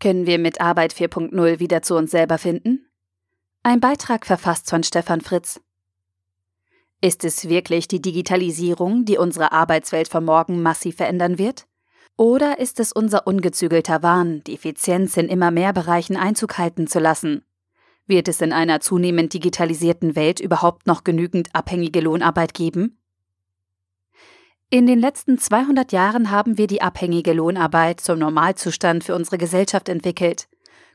Können wir mit Arbeit 4.0 wieder zu uns selber finden? Ein Beitrag verfasst von Stefan Fritz. Ist es wirklich die Digitalisierung, die unsere Arbeitswelt von morgen massiv verändern wird? Oder ist es unser ungezügelter Wahn, die Effizienz in immer mehr Bereichen Einzug halten zu lassen? Wird es in einer zunehmend digitalisierten Welt überhaupt noch genügend abhängige Lohnarbeit geben? In den letzten 200 Jahren haben wir die abhängige Lohnarbeit zum Normalzustand für unsere Gesellschaft entwickelt.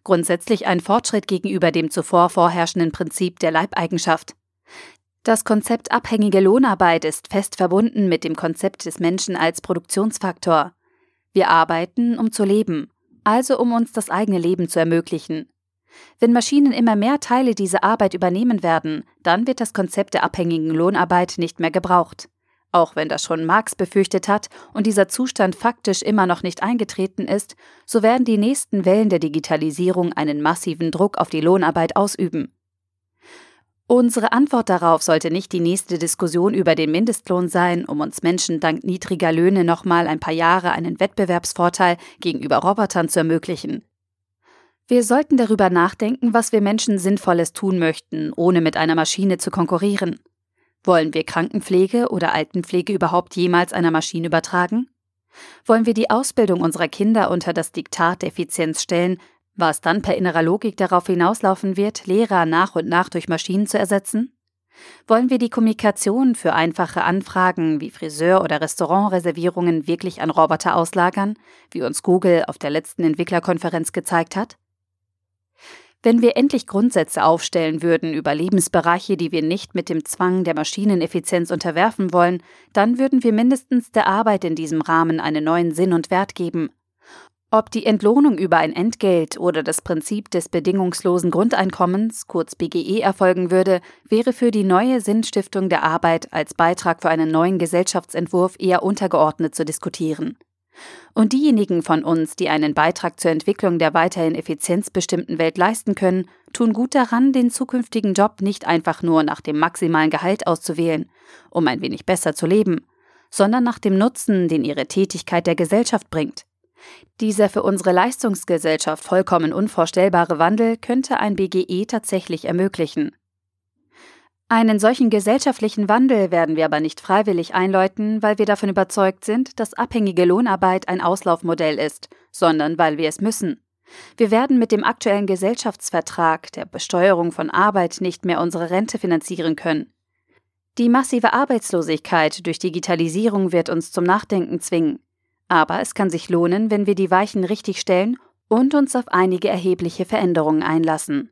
Grundsätzlich ein Fortschritt gegenüber dem zuvor vorherrschenden Prinzip der Leibeigenschaft. Das Konzept abhängige Lohnarbeit ist fest verbunden mit dem Konzept des Menschen als Produktionsfaktor. Wir arbeiten, um zu leben, also um uns das eigene Leben zu ermöglichen. Wenn Maschinen immer mehr Teile dieser Arbeit übernehmen werden, dann wird das Konzept der abhängigen Lohnarbeit nicht mehr gebraucht. Auch wenn das schon Marx befürchtet hat und dieser Zustand faktisch immer noch nicht eingetreten ist, so werden die nächsten Wellen der Digitalisierung einen massiven Druck auf die Lohnarbeit ausüben. Unsere Antwort darauf sollte nicht die nächste Diskussion über den Mindestlohn sein, um uns Menschen dank niedriger Löhne nochmal ein paar Jahre einen Wettbewerbsvorteil gegenüber Robotern zu ermöglichen. Wir sollten darüber nachdenken, was wir Menschen Sinnvolles tun möchten, ohne mit einer Maschine zu konkurrieren. Wollen wir Krankenpflege oder Altenpflege überhaupt jemals einer Maschine übertragen? Wollen wir die Ausbildung unserer Kinder unter das Diktat der Effizienz stellen, was dann per innerer Logik darauf hinauslaufen wird, Lehrer nach und nach durch Maschinen zu ersetzen? Wollen wir die Kommunikation für einfache Anfragen wie Friseur- oder Restaurantreservierungen wirklich an Roboter auslagern, wie uns Google auf der letzten Entwicklerkonferenz gezeigt hat? Wenn wir endlich Grundsätze aufstellen würden über Lebensbereiche, die wir nicht mit dem Zwang der Maschineneffizienz unterwerfen wollen, dann würden wir mindestens der Arbeit in diesem Rahmen einen neuen Sinn und Wert geben. Ob die Entlohnung über ein Entgelt oder das Prinzip des bedingungslosen Grundeinkommens, kurz BGE, erfolgen würde, wäre für die neue Sinnstiftung der Arbeit als Beitrag für einen neuen Gesellschaftsentwurf eher untergeordnet zu diskutieren. Und diejenigen von uns, die einen Beitrag zur Entwicklung der weiterhin effizienzbestimmten Welt leisten können, tun gut daran, den zukünftigen Job nicht einfach nur nach dem maximalen Gehalt auszuwählen, um ein wenig besser zu leben, sondern nach dem Nutzen, den ihre Tätigkeit der Gesellschaft bringt. Dieser für unsere Leistungsgesellschaft vollkommen unvorstellbare Wandel könnte ein BGE tatsächlich ermöglichen. Einen solchen gesellschaftlichen Wandel werden wir aber nicht freiwillig einläuten, weil wir davon überzeugt sind, dass abhängige Lohnarbeit ein Auslaufmodell ist, sondern weil wir es müssen. Wir werden mit dem aktuellen Gesellschaftsvertrag der Besteuerung von Arbeit nicht mehr unsere Rente finanzieren können. Die massive Arbeitslosigkeit durch Digitalisierung wird uns zum Nachdenken zwingen. Aber es kann sich lohnen, wenn wir die Weichen richtig stellen und uns auf einige erhebliche Veränderungen einlassen.